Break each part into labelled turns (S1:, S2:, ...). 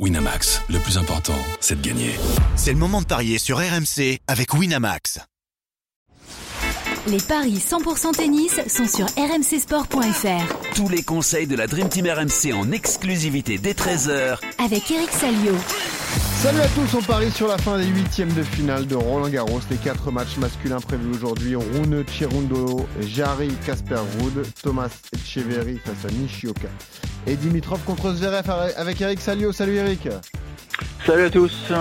S1: Winamax, le plus important, c'est de gagner.
S2: C'est le moment de parier sur RMC avec Winamax.
S3: Les paris 100% tennis sont sur rmcsport.fr.
S4: Tous les conseils de la Dream Team RMC en exclusivité dès 13h
S3: Avec Eric Salio.
S5: Salut à tous, on parie sur la fin des huitièmes de finale de Roland Garros. Les quatre matchs masculins prévus aujourd'hui. Rune Chirundolo, Jari Kasper Ruud, Thomas Echeverry face à Nishioka. Et Dimitrov contre Zverev avec Eric Salio. Salut Eric.
S6: Salut à tous.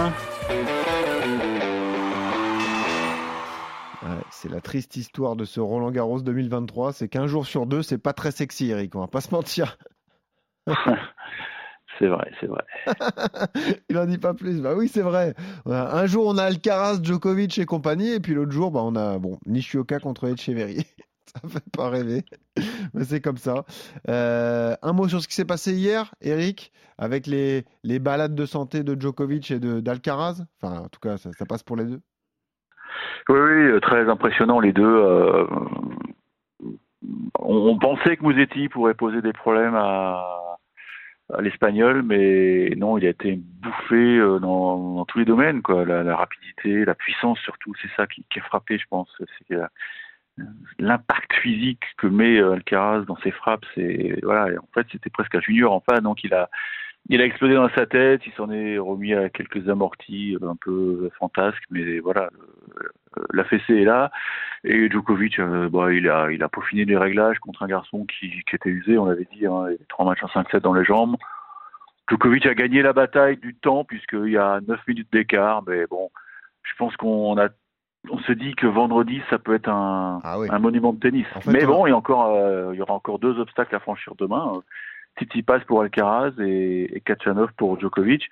S5: c'est la triste histoire de ce Roland Garros 2023. C'est qu'un jour sur deux, c'est pas très sexy, Eric. On va pas se mentir.
S6: C'est vrai, c'est vrai.
S5: Il en dit pas plus. Bah oui, c'est vrai. Un jour, on a Alcaraz, Djokovic et compagnie, et puis l'autre jour, bah, on a bon Nishioka contre Echeverry. ça fait pas rêver, mais c'est comme ça. Euh, un mot sur ce qui s'est passé hier, Eric, avec les, les balades de santé de Djokovic et d'Alcaraz? Enfin, en tout cas, ça, passe pour les deux.
S6: Oui, oui, très impressionnant les deux. Euh, on, pensait que Mouzetti pourrait poser des problèmes à l'espagnol, mais non, il a été bouffé euh, dans, tous les domaines. La, rapidité, la puissance surtout, c'est ça qui, qui, a frappé, je pense. L'impact physique que met euh, Alcaraz dans ses frappes. C'est voilà, en fait, c'était presque un junior en face, donc il a il a explosé dans sa tête, il s'en est remis à quelques amortis un peu fantasques, mais voilà, la fessée est là. Et Djokovic, euh, bah, il a peaufiné les réglages contre un garçon qui, qui était usé, on l'avait dit, hein, trois matchs en 5-7 dans les jambes. Djokovic a gagné la bataille du temps puisqu'il y a 9 minutes d'écart, mais bon, je pense qu'on a on se dit que vendredi ça peut être un, ah oui. un monument de tennis. En fait, mais bon, il y a encore euh, il y aura encore deux obstacles à franchir demain. Titi passe pour Alcaraz et, et Kachanov pour Djokovic.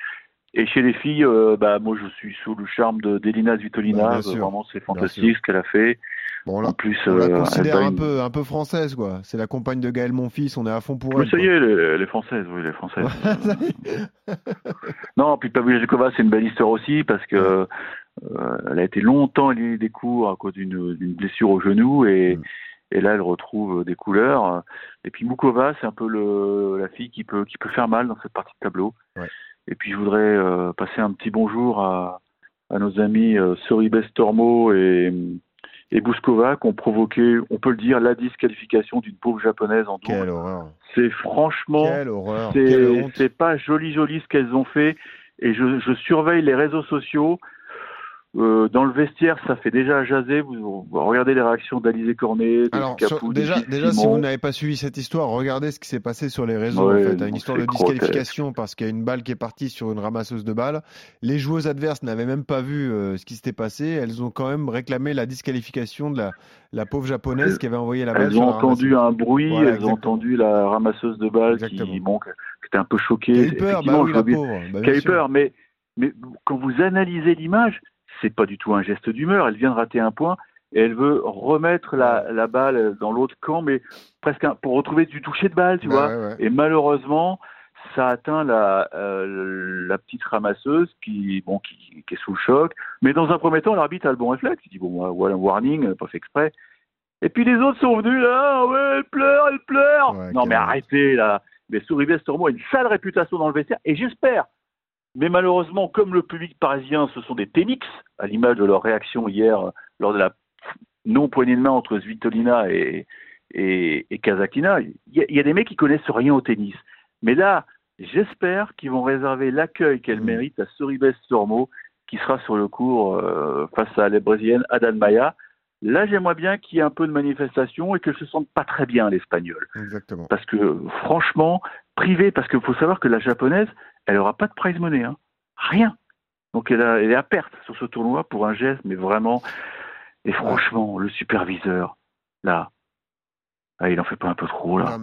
S6: Et chez les filles, euh, bah, moi je suis sous le charme de d'Elina Svitolina. Bah, vraiment, c'est fantastique ce qu'elle a fait.
S5: Bon, en plus, on la euh, considère un peu un peu française, quoi. C'est la compagne de Gaël Monfils. On est à fond pour
S6: Mais
S5: elle.
S6: Ça y est, elle est française, oui, elle est française. non, puis Pavlyuchkova, c'est une belle histoire aussi parce que elle a été longtemps éliminée des cours à cause d'une blessure au genou et mm. Et là, elle retrouve des couleurs. Et puis Moukova, c'est un peu le, la fille qui peut, qui peut faire mal dans cette partie de tableau.
S5: Ouais.
S6: Et puis je voudrais euh, passer un petit bonjour à, à nos amis euh, Soribes Tormo et, et Bouskova qui ont provoqué, on peut le dire, la disqualification d'une pauvre japonaise en
S5: Quelle horreur.
S6: C'est franchement, c'est pas joli joli ce qu'elles ont fait. Et je, je surveille les réseaux sociaux euh, dans le vestiaire, ça fait déjà jaser. Vous, vous regardez les réactions d'Alizé Cornet, de
S5: Alors,
S6: Capou,
S5: sur, déjà, déjà si vous n'avez pas suivi cette histoire, regardez ce qui s'est passé sur les réseaux.
S6: Ouais,
S5: en fait, une histoire de disqualification parce qu'il y a une balle qui est partie sur une ramasseuse de balles. Les joueuses adverses n'avaient même pas vu euh, ce qui s'était passé. Elles ont quand même réclamé la disqualification de la, la pauvre japonaise elles, qui avait envoyé la balle.
S6: Elles ont entendu un bruit, voilà, elles exactement. ont entendu la ramasseuse de balles exactement. qui, bon, c'était un peu choqué.
S5: Qui a eu peur, bah oui, la pauvre.
S6: Bah, qui a eu peur, mais, mais quand vous analysez l'image c'est pas du tout un geste d'humeur. Elle vient de rater un point et elle veut remettre la, la balle dans l'autre camp, mais presque un, pour retrouver du toucher de balle, tu
S5: ouais,
S6: vois.
S5: Ouais.
S6: Et malheureusement, ça atteint la, euh, la petite ramasseuse qui, bon, qui, qui, est sous le choc. Mais dans un premier temps, l'arbitre a le bon réflexe. Il dit bon, voilà un warning, pas fait exprès. Et puis les autres sont venus là, ah ouais, elle pleure, elle pleure. non mais arrêtez là. Mais Souribes Tormo a une sale réputation dans le vestiaire et j'espère mais malheureusement, comme le public parisien, ce sont des ténix, à l'image de leur réaction hier lors de la non-poignée de main entre Svitolina et, et, et Kazakina, il y, a, il y, a des mecs qui connaissent rien au tennis. Mais là, j'espère qu'ils vont réserver l'accueil qu'elle mérite à Soribes Stormo, qui sera sur le cours euh, face à la brésilienne Adan Maya. Là, j'aimerais bien qu'il y ait un peu de manifestation et qu'elle se sente pas très bien, l'espagnol.
S5: Exactement.
S6: Parce que, franchement, privé, parce qu'il faut savoir que la japonaise, elle n'aura pas de prize money, hein. rien. Donc elle, a, elle, est à perte sur ce tournoi pour un geste, mais vraiment. Et franchement, le superviseur, là, ah, il en fait pas un peu trop là.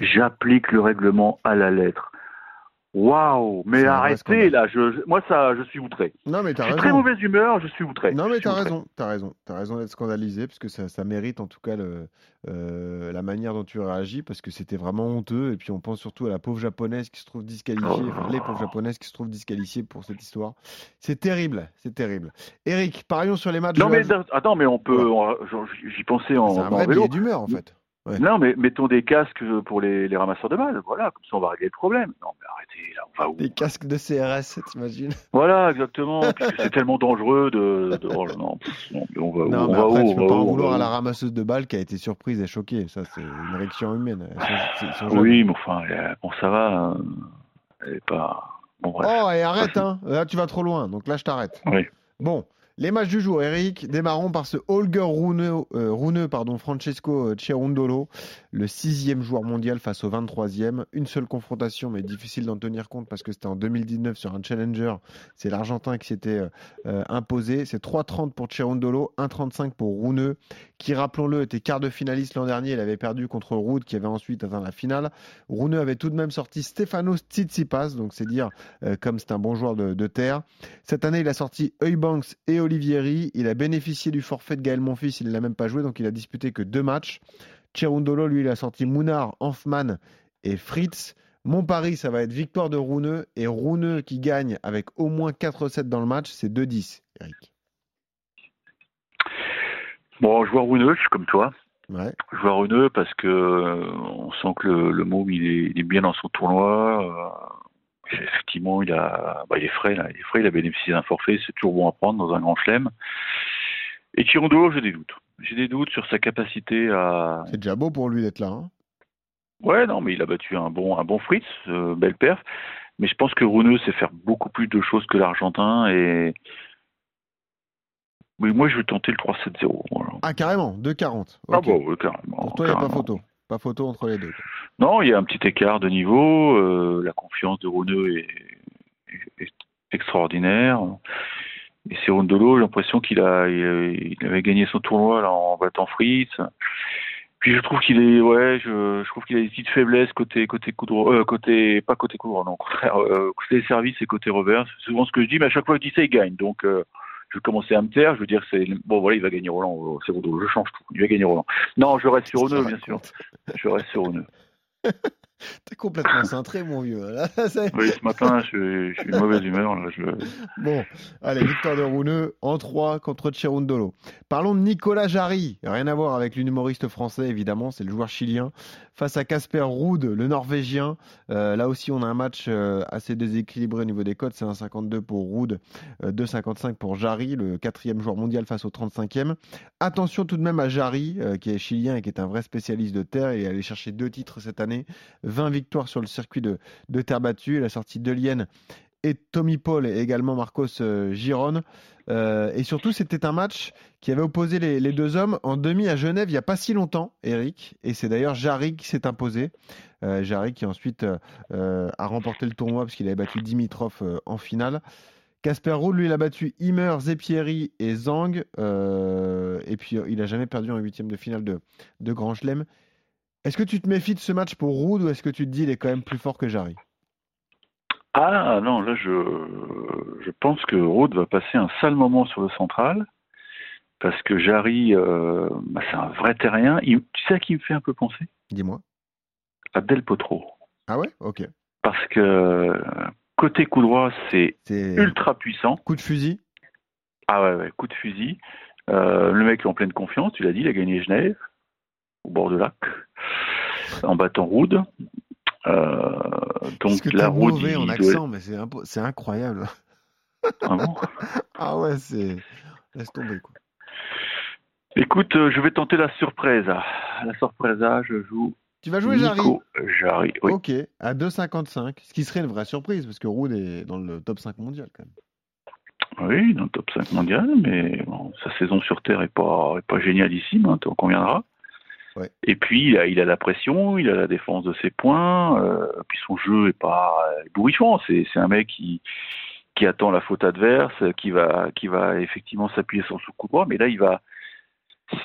S6: J'applique le règlement à la lettre. Waouh, mais arrêtez là, je, je, moi ça, je suis outré.
S5: Non mais
S6: t'as
S5: raison.
S6: Très mauvaise humeur, je suis outré.
S5: Non mais t'as raison, t'as raison, t'as raison d'être scandalisé parce que ça, ça, mérite en tout cas le, euh, la manière dont tu réagis parce que c'était vraiment honteux et puis on pense surtout à la pauvre japonaise qui se trouve disqualifiée, oh. enfin les pauvres japonaises qui se trouvent disqualifiées pour cette histoire. C'est terrible, c'est terrible. Eric, parions sur les matchs.
S6: Non mais attends, mais on peut, ouais. j'y pensais en.
S5: Vrai
S6: vélo.
S5: d'humeur en fait. Ouais.
S6: Non, mais mettons des casques pour les, les ramasseurs de balles. Voilà, comme ça on va régler le problème. Non, mais arrêtez, là, on va où
S5: Des casques de CRS, t'imagines?
S6: Voilà, exactement. puisque c'est tellement dangereux de. de- oh non, pff, non, mais on va où
S5: Non,
S6: on
S5: mais
S6: va
S5: après,
S6: où,
S5: tu
S6: on
S5: peux
S6: va
S5: pas
S6: où,
S5: en
S6: on va
S5: vouloir à
S6: où
S5: la ramasseuse de balles qui a été surprise et choquée. Ça, c'est une réaction humaine. Sont- sont.
S6: Oui, mais enfin, bon, ça va. euh, Elle est pas. Bon, bref.
S5: Oh, et arrête, hein. Là, tu vas trop loin. Donc là, je t'arrête.
S6: Oui.
S5: Bon, les matchs du jour, Eric. Démarrons par ce Holger Rune, euh, pardon, Francesco Cerundolo, le sixième joueur mondial face au 23e. Une seule confrontation, mais difficile d'en tenir compte parce que c'était en 2019 sur un Challenger. C'est l'Argentin qui s'était euh, euh, imposé. C'est 3,30 pour Cerundolo, 1,35 pour Rune, qui, rappelons-le, était quart de finaliste l'an dernier. Il avait perdu contre Ruud, qui avait ensuite atteint la finale. Rune avait tout de même sorti Stefanos Tsitsipas, donc c'est dire euh, comme c'est un bon joueur de, terre. Cette année, il a sorti Eubanks et Olivieri. Il a bénéficié du forfait de Gaël Monfils. Il ne l'a même pas joué, donc il a disputé que deux matchs. Cerundolo, lui, il a sorti Mounard, Hanfmann et Fritz. Mon pari, ça va être victoire de Rune et Rune qui gagne avec au moins 4-7 dans le match, c'est 2-10, Eric.
S6: Bon, je vois Runeux, je suis comme toi.
S5: Ouais.
S6: Je vois Runeux parce que euh, on sent que le, le môme, il est, il est bien dans son tournoi. euh, effectivement, il a, bah, il est frais là. Il est frais. Il a bénéficié d'un forfait. C'est toujours bon à prendre dans un grand chelem. Et Kirondolo, j'ai des doutes. J'ai des doutes sur sa capacité à.
S5: C'est déjà beau pour lui d'être là. hein.
S6: Ouais, non, mais il a battu un bon, un bon Fritz, euh, belle perf. Mais je pense que Runeux sait faire beaucoup plus de choses que l'Argentin et. Oui, moi, je vais tenter le 3-7-0. voilà.
S5: Ah, carrément, 2-40.
S6: Ah
S5: Ok.
S6: bon, ouais, carrément.
S5: pour toi, il n'y a pas photo. Pas photo entre les deux.
S6: Non, il y a un petit écart de niveau. euh, la confiance de Runeux est, extraordinaire. Et Cerundolo, j'ai l'impression qu'il a, il, il avait gagné son tournoi là, en battant Fritz. Puis je trouve qu'il est, ouais, je, je trouve qu'il a des petites faiblesses côté côté coup droit, euh, côté pas côté coup droit, non, au contraire, euh, côté service et côté revers. C'est souvent ce que je dis, mais à chaque fois que je dis ça, il gagne. Donc euh, je vais commencer à me taire. Je veux dire, c'est bon, voilà, il va gagner Roland. euh, Cerundolo, je change tout. Il va gagner Roland. Non, je reste sur
S5: tu
S6: bien sûr. Je reste sur Runeux.
S5: T'es complètement cintré, mon vieux. Là.
S6: Oui, ce matin, je, je suis de mauvaise humeur. Là, je...
S5: Bon, allez, victoire de Rouneux en 3 contre Cherundolo. Parlons de Nicolas Jarry. Rien à voir avec l'humoriste français, évidemment, c'est le joueur chilien. Face à Casper Ruud, le norvégien. Euh, là aussi, on a un match euh, assez déséquilibré au niveau des codes. C'est 1,52 pour Ruud, euh, 2,55 pour Jarry, le quatrième joueur mondial face au 35e. Attention tout de même à Jarry, euh, qui est chilien et qui est un vrai spécialiste de terre. Il est allé chercher deux titres cette année, 20 victoires sur le circuit de, de terre battue. Il a sorti De Lienne et Tommy Paul et également Marcos euh, Giron. Euh, et surtout, c'était un match qui avait opposé les, deux hommes en demi à Genève il n'y a pas si longtemps, Eric. Et c'est d'ailleurs Jarry qui s'est imposé. Euh, Jarry qui ensuite euh, a remporté le tournoi parce qu'il avait battu Dimitrov en finale. Casper Ruud, lui, il a battu Himmer, Zepieri et Zhang. et puis, il n'a jamais perdu en huitième de finale de, de Grand Chelem. Est-ce que tu te méfies de ce match pour Ruud ou est-ce que tu te dis il est quand même plus fort que Jarry?
S6: Ah non, là, je, je pense que Rode va passer un sale moment sur le central. Parce que Jarry, euh, bah, c'est un vrai terrien. Il- tu sais à qui il me fait un peu penser?
S5: Dis-moi.
S6: À Del Potro.
S5: Ah ouais? Ok.
S6: Parce que côté coup droit, c'est
S5: C'est
S6: ultra puissant.
S5: coup de fusil?
S6: Ah ouais, ouais, coup de fusil. Euh, le mec est en pleine confiance, tu l'as dit, il a gagné Genève, au bord de lac, en battant Rude. Euh, donc
S5: que
S6: la Rude,
S5: mauvais
S6: il
S5: en
S6: doit-
S5: accent, mais c'est impo- c'est incroyable.
S6: Ah bon?
S5: Ah ouais, c'est. Laisse tomber quoi.
S6: Écoute, euh, je vais tenter la surprise. La surprise, je joue
S5: Tu vas jouer Jarry?
S6: Nico Jarry. Oui.
S5: Ok, à 2,55. Ce qui serait une vraie surprise, parce que Ruud est dans le top 5 mondial quand même.
S6: oui, dans le top 5 mondial, mais bon, sa saison sur Terre est pas, est pas génialissime, hein, tu en conviendras. Et puis, il a, la pression, il a la défense de ses points, euh, puis son jeu est pas bourrichon. C'est c'est un mec qui, qui attend la faute adverse, qui va, qui va effectivement s'appuyer sur son coup droit, mais là, il va,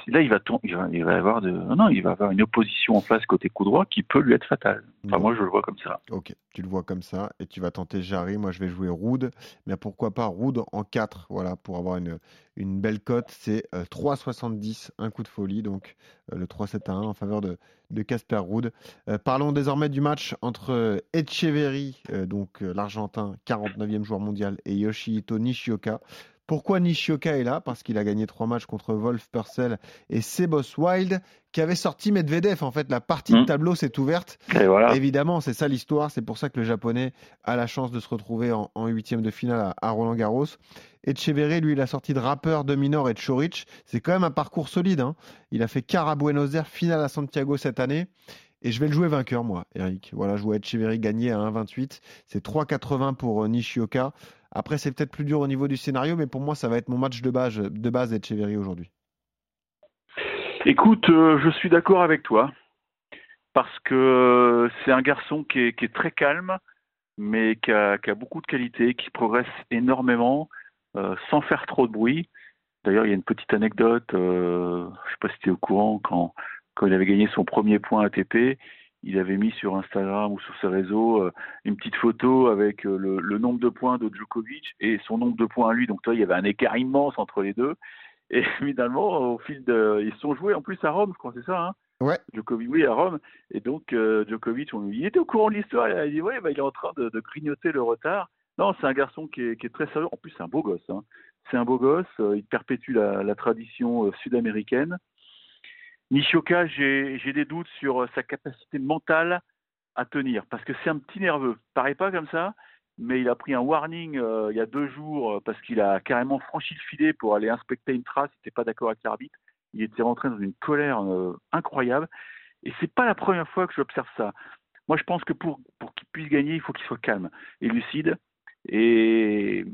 S6: là, il va, tom- il va, il va avoir de, non, il va avoir une opposition en face côté coup droit qui peut lui être fatale. Enfin,
S5: Bon.
S6: moi, je le vois comme ça.
S5: Ok, tu le vois comme ça, et tu vas tenter Jarry. Moi, je vais jouer Ruud, mais pourquoi pas Ruud en 4, voilà, pour avoir une, une belle cote. C'est euh, 3,70, un coup de folie, donc euh, le 3-7 à 1 en faveur de de Casper Ruud. Euh, parlons désormais du match entre euh, Etcheverry, euh, donc euh, l'Argentin, 49e joueur mondial, et Yoshihito Nishioka. Pourquoi Nishioka est là? Parce qu'il a gagné trois matchs contre Wolf, Purcell et Sebos Wild, qui avait sorti Medvedev. En fait, la partie de
S6: Mm.
S5: tableau s'est ouverte.
S6: Et voilà.
S5: Évidemment, c'est ça l'histoire. C'est pour ça que le Japonais a la chance de se retrouver en, en huitième de finale à, à Roland Garros. Echeverry, lui, il a sorti de rappeur, de Minor et de Chorich. C'est quand même un parcours solide. hein. Il a fait quart à Buenos Aires, finale à Santiago cette année. Et je vais le jouer vainqueur, moi, Eric. Voilà, je vois Echeverry gagner à 1,28. C'est 3,80 pour euh, Nishioka. Après, c'est peut-être plus dur au niveau du scénario, mais pour moi, ça va être mon match de base, de base Echeverry aujourd'hui.
S6: Écoute, euh, je suis d'accord avec toi parce que euh, c'est un garçon qui est, très calme, mais qui a, beaucoup de qualités, qui progresse énormément sans faire trop de bruit. D'ailleurs, il y a une petite anecdote, je sais pas si tu es au courant, quand, quand il avait gagné son premier point ATP, il avait mis sur Instagram ou sur ses réseaux euh, une petite photo avec euh, le, le nombre de points de Djokovic et son nombre de points à lui. Donc, toi, il y avait un écart immense entre les deux. Et finalement, au fil de, ils se sont joués en plus à Rome, je crois, c'est ça, hein?
S5: Ouais.
S6: Djokovic, oui, à Rome. Et donc, euh, Djokovic, on- il était au courant de l'histoire. Il a dit, ouais, bah, il est en train de, de grignoter le retard. Non, c'est un garçon qui est, qui est très sérieux. En plus, c'est un beau gosse. hein. C'est un beau gosse. il perpétue la, la tradition sud-américaine. Nishioka, j'ai des doutes sur euh, sa capacité mentale à tenir. Parce que c'est un petit nerveux. Paraît pas comme ça, mais il a pris un warning euh, il y a deux jours euh, parce qu'il a carrément franchi le filet pour aller inspecter une trace. Il n'était pas d'accord avec l'arbitre. Il était rentré dans une colère incroyable. Et c'est pas la première fois que j'observe ça. Moi, je pense que pour, qu'il puisse gagner, il faut qu'il soit calme et lucide. Et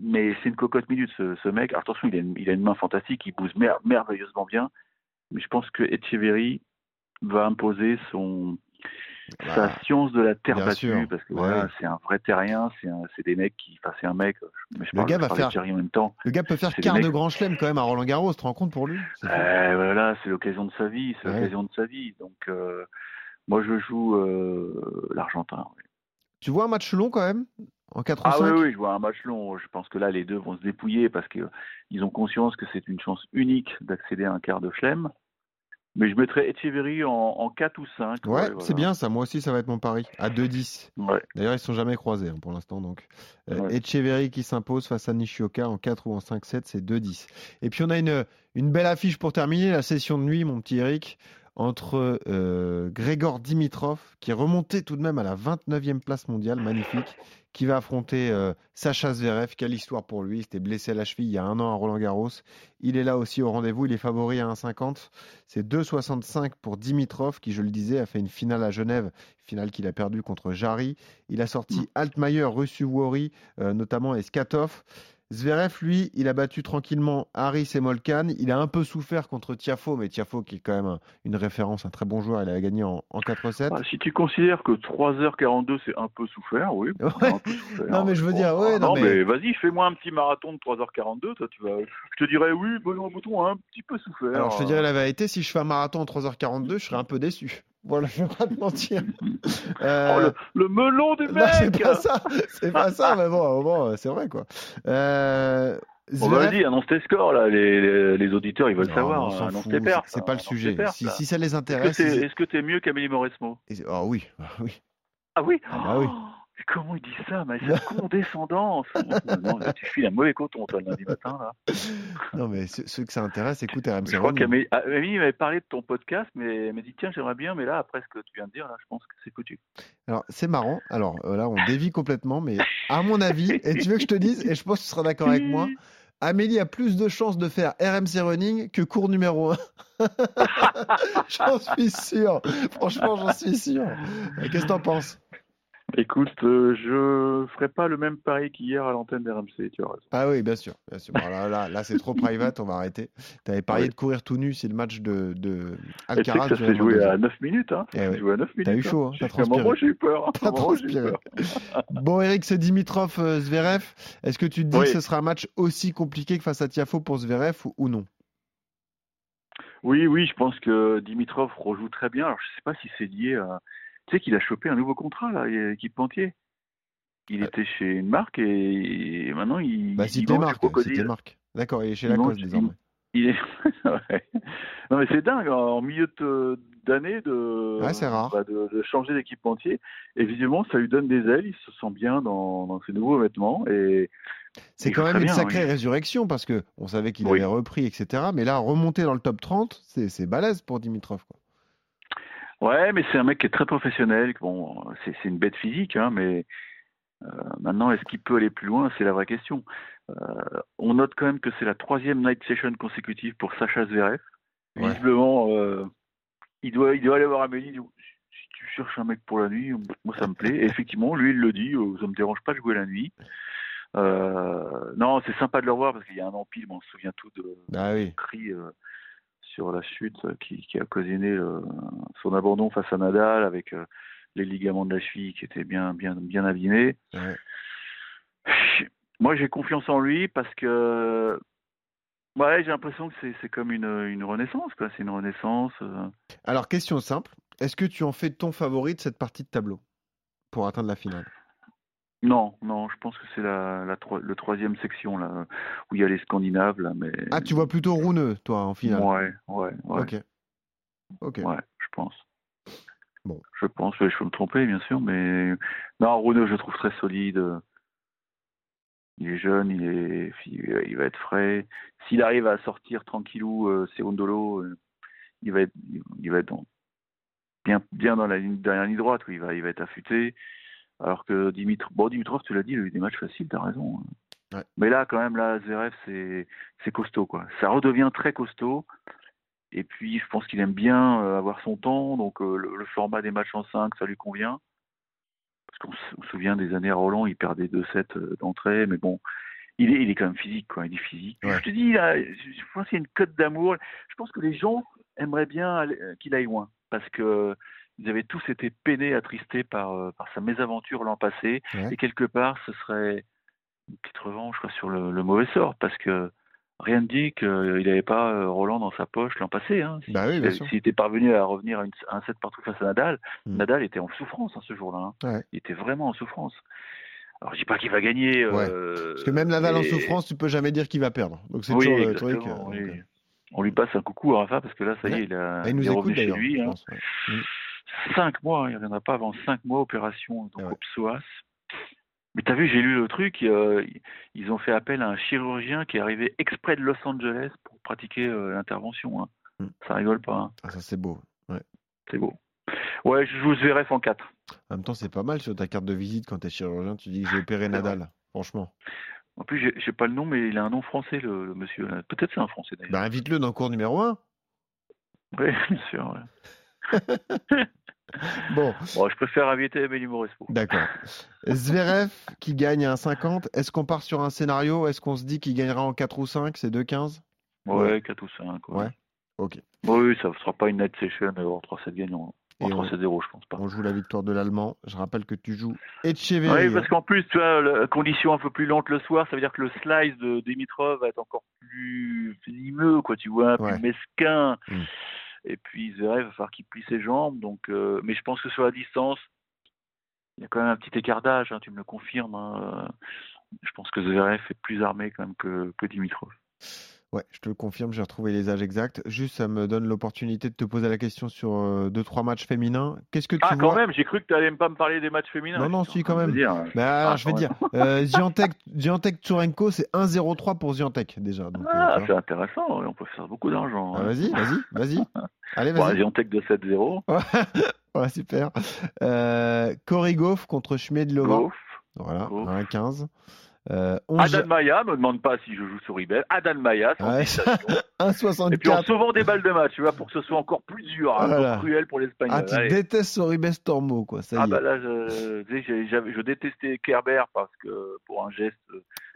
S6: mais c'est une cocotte minute ce, mec. Alors, attention, il a, une, il a une main fantastique, il bouge mer- merveilleusement bien. Mais je pense que Echeverry va imposer son sa science de la terre battue
S5: sûr.
S6: parce que
S5: Ouais.
S6: voilà, c'est un vrai terrien, c'est des mecs qui, enfin, c'est un mec. Mais je
S5: Le
S6: parle,
S5: gars
S6: je
S5: va faire-
S6: en même temps.
S5: Le gars peut faire quart de grand chelem quand même à Roland Garros. Tu te rends compte pour lui?
S6: Euh, voilà, c'est l'occasion de sa vie, c'est
S5: Ouais.
S6: l'occasion de sa vie. Donc, euh, moi, je joue euh, l'Argentin. oui.
S5: Tu vois un match long quand même En 4 ou
S6: Ah
S5: 5
S6: oui, oui, je vois un match long. Je pense que là, les deux vont se dépouiller parce qu'ils ont conscience que c'est une chance unique d'accéder à un quart de chelem. Mais je mettrais Echeverry en, en 4 ou 5.
S5: Ouais, c'est bien ça. Moi aussi, ça va être mon pari. À 2-10.
S6: Ouais.
S5: D'ailleurs, ils ne sont jamais croisés hein, pour l'instant. Donc, euh,
S6: Ouais.
S5: Echeverry qui s'impose face à Nishioka en 4 ou en 5-7, c'est 2-10. Et puis, on a une, une belle affiche pour terminer la session de nuit, mon petit Eric, entre euh, Grégor Dimitrov, qui est remonté tout de même à la 29e place mondiale, magnifique, qui va affronter euh, Sacha Zverev. Quelle histoire pour lui. Il s'était blessé à la cheville il y a un an à Roland Garros. Il est là aussi au rendez-vous. Il est favori à 1,50. C'est 2,65 pour Dimitrov, qui, je le disais, a fait une finale à Genève, finale qu'il a perdue contre Jarry. Il a sorti Altmaier, Rusuvori, euh, notamment, et Skatov. Zverev, lui, il a battu tranquillement Harris et Molkan. Il a un peu souffert contre Tiafo, mais Tiafo, qui est quand même un- une référence, un très bon joueur, il a gagné en, en 4-7.
S6: Ah, si tu considères que 3h42 c'est un peu souffert, oui.
S5: Ouais.
S6: c'est un peu souffert.
S5: Non, mais je veux
S6: Bon,
S5: dire, ouais,
S6: ah,
S5: non,
S6: non,
S5: mais-
S6: mais, vas-y, fais-moi un petit marathon de 3h42, toi, tu vas. Je te dirais oui, Bouton a un petit peu souffert.
S5: Alors, je te dirais la vérité, si je fais un marathon en 3h42, je serais un peu déçu. Voilà, je vais pas te mentir. Euh,
S6: Oh, le, le melon du
S5: non,
S6: mec
S5: c'est pas ça, c'est pas ça, mais bon, au c'est vrai, quoi. Euh,
S6: Bon,
S5: Zverev-
S6: vas-y, annonce tes scores, là. Les, les, les auditeurs, ils veulent
S5: Non,
S6: savoir.
S5: on s'en
S6: annonce
S5: fout,
S6: tes
S5: c'est- pas le sujet. Si, ça les
S6: Est-ce que
S5: intéresse.
S6: t'es est-ce que t'es mieux qu'Amélie Mauresmo?
S5: Ils- Oh oui, ah oui.
S6: Ah oui?
S5: Ah bah oui.
S6: Oh, comment il dit ça Mais cette condescendance Non, là, tu files un mauvais coton, toi, le lundi matin, là.
S5: Non, mais ceux, ceux que ça intéresse, écoute RMC.
S6: Je crois
S5: Running.
S6: qu'Amélie ah, Amélie m'avait parlé de ton podcast, mais elle m'a dit tiens, j'aimerais bien, mais là, après ce que tu viens de dire, là, je pense que c'est foutu.
S5: Alors, c'est marrant. Alors, euh, là, on dévie complètement, mais à mon avis, et tu veux que je te dise, et je pense que tu seras d'accord avec moi, Amélie a plus de chances de faire RMC Running que cours numéro 1. j'en suis sûr. Franchement, j'en suis sûr. Euh, Qu'est-ce que t'en penses?
S6: Écoute, euh, je ferai pas le même pari qu'hier à l'antenne d'RMC, tu.
S5: Ah oui, bien sûr. Bien sûr. Bon, là, là, là, c'est trop private, on va arrêter. Tu avais parié
S6: Oui.
S5: de courir tout nu si le match de, de Alcaraz
S6: que ça s'est joué
S5: 22
S6: à
S5: heures.
S6: 9 minutes, hein.
S5: Eh
S6: Ça
S5: ouais.
S6: joué à 9 minutes.
S5: T'as eu chaud, hein, t'as
S6: À un moment,
S5: transpiré.
S6: j'ai eu peur. hein.
S5: T'as transpiré.
S6: peur.
S5: Bon, Eric, c'est Dimitrov euh, Zverev. Est-ce que tu te dis
S6: Oui.
S5: que ce sera un match aussi compliqué que face à Tiafo pour Zverev ou, ou non?
S6: Oui, oui, je pense que Dimitrov rejoue très bien. Alors, je sais pas si c'est lié à. Tu sais qu'il a chopé un nouveau contrat, là, il est équipementier. Il
S5: Euh.
S6: était chez une marque et, et maintenant il.
S5: Bah, t'es
S6: du
S5: marque. D'accord, il est chez Lacoste désormais.
S6: Il est... ouais. Non mais c'est dingue en milieu d'année de,
S5: Ouais,
S6: bah, de, de changer d'équipementier. Et visiblement, ça lui donne des ailes. Il se sent bien dans, dans ses nouveaux vêtements. Et
S5: C'est quand même une
S6: bien,
S5: sacrée
S6: oui.
S5: résurrection parce que on savait qu'il
S6: Oui.
S5: avait repris, etc. Mais là, remonter dans le top 30, c'est c'est balèze pour Dimitrov. Quoi.
S6: Ouais, mais c'est un mec qui est très professionnel. Bon, c'est une bête physique, hein, mais euh, maintenant, est-ce qu'il peut aller plus loin? C'est la vraie question. Euh, on note quand même que c'est la troisième night session consécutive pour Sacha Zverev.
S5: Ouais.
S6: Visiblement, euh, il doit, il doit aller voir Amélie. dit, Si tu cherches un mec pour la nuit, moi ça me plaît. Et effectivement, lui, il le dit. euh, Ça me dérange pas de jouer la nuit. Non, c'est sympa de le revoir parce qu'il y a un empile. On se souvient tout de
S5: Ah oui.
S6: Sur la chute qui, qui a occasionné euh, son abandon face à Nadal avec euh, les ligaments de la cheville qui étaient bien, bien, bien abîmés.
S5: Ouais.
S6: Moi, j'ai confiance en lui parce que ouais, j'ai l'impression que c'est comme une, une renaissance. quoi. C'est une renaissance. euh.
S5: Alors, question simple. Est-ce que tu en fais ton favori de cette partie de tableau pour atteindre la finale?
S6: Non, non, je pense que c'est la, la, troi- le troisième section là où il y a les Scandinaves là, mais
S5: Ah, tu vois plutôt Rouneux, toi, en finale
S6: ouais, ouais, ouais,
S5: Ok. Ok.
S6: ouais, je pense.
S5: Bon.
S6: Je pense, je peux me tromper bien sûr, mais non, Rune, je le trouve très solide. Il est jeune, il est, il va être frais. S'il arrive à sortir tranquillou, euh, Cerundolo, euh, il va être, il va être dans- bien, bien dans la ligne, derrière la ligne droite, où il va, il va être affûté. Alors que Dimitrov, bon, Dimitrov, tu l'as dit, il a eu des matchs faciles, t'as raison. hein.
S5: Ouais.
S6: Mais là, quand même, là, Zverev, c'est, costaud, quoi. Ça redevient très costaud. Et puis, je pense qu'il aime bien euh, avoir son temps, donc euh, le, le format des matchs en 5, ça lui convient. Parce qu'on se- souvient des années à Roland, il perdait 2-7 euh, d'entrée, mais bon, il est, il est quand même physique, quoi. Il est physique.
S5: Ouais.
S6: Je te dis, là, je pense qu'il y a une cote d'amour. Je pense que les gens aimeraient bien qu'il aille loin, parce que ils avaient tous été peinés, attristés par, euh, par sa mésaventure l'an passé,
S5: Ouais.
S6: et quelque part, ce serait une petite revanche quoi, sur le, le mauvais sort, parce que rien ne dit qu'il n'avait pas euh, Roland dans sa poche l'an passé. Hein.
S5: Bah oui,
S6: s'il- était parvenu à revenir à, une- à un 7 partout face à Nadal,
S5: Mm.
S6: Nadal était en souffrance hein, ce jour-là. hein.
S5: Ouais.
S6: Il était vraiment en souffrance. Alors je dis pas qu'il va gagner. euh,
S5: Parce que même Nadal en
S6: mais-
S5: souffrance, tu peux jamais dire qu'il va perdre. Donc c'est
S6: Oui,
S5: toujours le truc. euh, donc, euh,
S6: On lui passe un coucou à Rafa parce que là, ça y est, il, a,
S5: ah, il nous
S6: est
S5: écoute
S6: revenu chez lui.
S5: je pense, ouais.
S6: Cinq mois, il ne reviendra pas avant cinq mois opération donc
S5: Ouais.
S6: au psoas. Mais t'as vu, j'ai lu le truc, euh, ils ont fait appel à un chirurgien qui est arrivé exprès de Los Angeles pour pratiquer euh, l'intervention. hein.
S5: Mm.
S6: Ça rigole pas, hein.
S5: Ah, ça c'est beau.
S6: c'est beau. Ouais, je joue Zverev en 4.
S5: En même temps, c'est pas mal sur ta carte de visite quand t'es chirurgien. Tu dis que j'ai opéré Nadal. Franchement.
S6: En plus, j'ai- pas le nom, mais il a un nom français, le, le monsieur. Peut-être c'est un français d'ailleurs.
S5: Bah, invite-le dans le cours numéro 1.
S6: Oui, bien sûr. ouais.
S5: Bon,
S6: Bon, je préfère inviter Amélie Maurespo.
S5: d'accord. Zverev qui gagne à 1,50. Est-ce qu'on part sur un scénario? Est-ce qu'on se dit qu'il gagnera en 4 ou 5 C'est 2,15
S6: Ouais, 4 ou 5.
S5: Ouais. Ok.
S6: Oui, ça ne sera pas une net session en 3-7 gagnant. En
S5: Et on-
S6: 3-7-0, je pense pas.
S5: On joue la victoire de l'Allemand. Je rappelle que tu joues Etcheverry.
S6: Oui, parce qu'en plus, tu vois, la condition un peu plus lente le soir, ça veut dire que le slice de Dimitrov va être encore plus venimeux, quoi, tu vois,
S5: Ouais.
S6: plus mesquin.
S5: Mm.
S6: Et puis Zverev va falloir qu'il plie ses jambes. Donc, euh, mais je pense que sur la distance, il y a quand même un petit écart d'âge, hein, tu me le confirmes. hein. Je pense que Zverev est plus armé quand même que Dimitrov.
S5: Ouais, je te le confirme, j'ai retrouvé les âges exacts. Juste, ça me donne l'opportunité de te poser la question sur 2-3 matchs féminins. Qu'est-ce que tu
S6: Ah,
S5: vois
S6: quand même, j'ai cru que tu allais pas me parler des matchs féminins.
S5: Non, non, si, quand même.
S6: dire.
S5: Bah,
S6: Ah,
S5: je vais dire, euh, Ziantec, Tsurenko, c'est 1-0-3 pour Ziantec déjà. Donc, euh,
S6: Ah, c'est intéressant, on peut faire beaucoup d'argent.
S5: Ah,
S6: hein.
S5: vas-y, vas-y, vas-y. Allez,
S6: Bon,
S5: vas-y.
S6: Ziontek de 7-0.
S5: Ouais, super. Euh, Korigov contre Schmedlova.
S6: Goff.
S5: Voilà,
S6: Goff.
S5: 1-15. Euh, 11
S6: Adan Maya, me demande pas si je joue sur eBay. Adan Maya,
S5: Ouais.
S6: hésitation. Et puis en
S5: 1,64.
S6: sauvant des balles de match, tu vois, pour que ce soit encore plus dur, hein,
S5: Voilà.
S6: encore cruel pour l'Espagnol.
S5: Ah, tu
S6: Allez.
S5: détestes Soribes Tormo, quoi. Ça y
S6: Ah
S5: est.
S6: bah là, je, détestais Kerber parce que pour un geste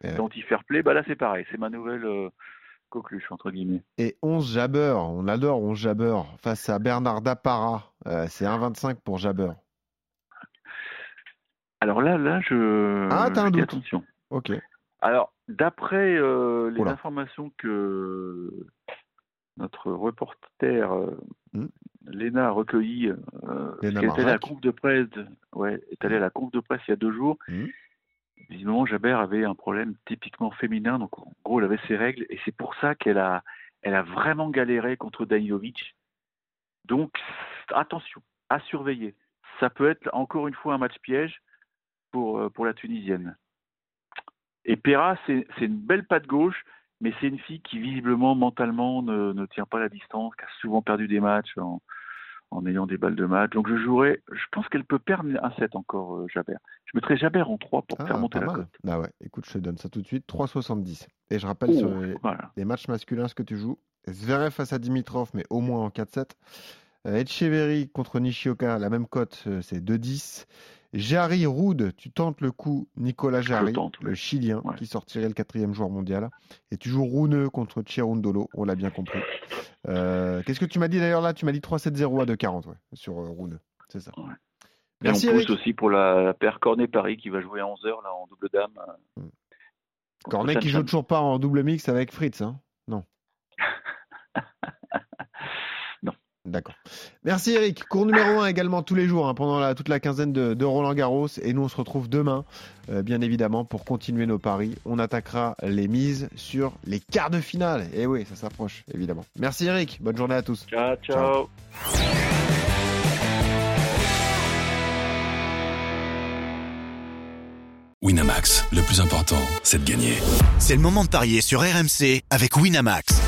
S5: Ouais.
S6: d'anti-fair play, bah là c'est pareil, c'est ma nouvelle euh, coqueluche entre guillemets.
S5: Et 11 Jabber, on adore 11 Jabber face à Bernard Dapara. Euh, c'est 1,25 pour Jabber.
S6: Alors là, là, je.
S5: Ah, t'as un
S6: je dis
S5: doute.
S6: Attention.
S5: Ok.
S6: Alors, d'après euh, les
S5: Oula.
S6: informations que notre reporter euh,
S5: Hmm.
S6: Léna a recueillies, euh, qui est allée à la conf de presse, de- ouais, est allée à la conf de presse il y a deux jours.
S5: Hmm.
S6: Visiblement, Jabert avait un problème typiquement féminin, donc en gros, elle avait ses règles, et c'est pour ça qu'elle a, elle a vraiment galéré contre Danilovic. Donc, attention, à surveiller. Ça peut être encore une fois un match piège pour, pour la Tunisienne. Et Pera, c'est une belle patte gauche, mais c'est une fille qui visiblement mentalement ne, ne, tient pas la distance, qui a souvent perdu des matchs en, en ayant des balles de match. Donc je jouerai, je pense qu'elle peut perdre un set encore, euh, Jabert. Je mettrai Jabert en 3 pour
S5: Ah,
S6: faire monter la cote.
S5: Bah ouais, écoute, je te donne ça tout de suite. 3,70. Et je rappelle
S6: Oh,
S5: sur les,
S6: voilà.
S5: les matchs masculins ce que tu joues. Zverev face à Dimitrov, mais au moins en 4-7. Euh, Etcheverry contre Nishioka, la même cote, euh, c'est 2-10. Jarry Roud, tu tentes le coup Nicolas Jarry,
S6: tente,
S5: le. Chilien,
S6: Ouais.
S5: qui sortirait le quatrième joueur mondial. Et tu joues Rouneux contre Cherundolo, on l'a bien compris. Euh, Qu'est-ce que tu m'as dit d'ailleurs là? Tu m'as dit 3-7-0 à 2,40 ouais, sur euh, Rouneux. C'est ça.
S6: Ouais.
S5: Merci
S6: Et on pousse aussi pour la, la paire Cornet-Paris qui va jouer à 11h là, en double dame. euh, contre
S5: Cornet qui joue toujours pas en double mix avec Fritz, hein Non.
S6: Non.
S5: D'accord. Merci Eric. Cours numéro 1 également tous les jours hein, pendant la- toute la quinzaine de, de Roland Garros. Et nous on se retrouve demain, euh, bien évidemment, pour continuer nos paris. On attaquera les mises sur les quarts de finale. Et oui, ça s'approche, évidemment. Merci Eric. Bonne journée à tous.
S6: Ciao, ciao.
S1: Winamax, le plus important, c'est de gagner.
S2: C'est le moment de parier sur RMC avec Winamax.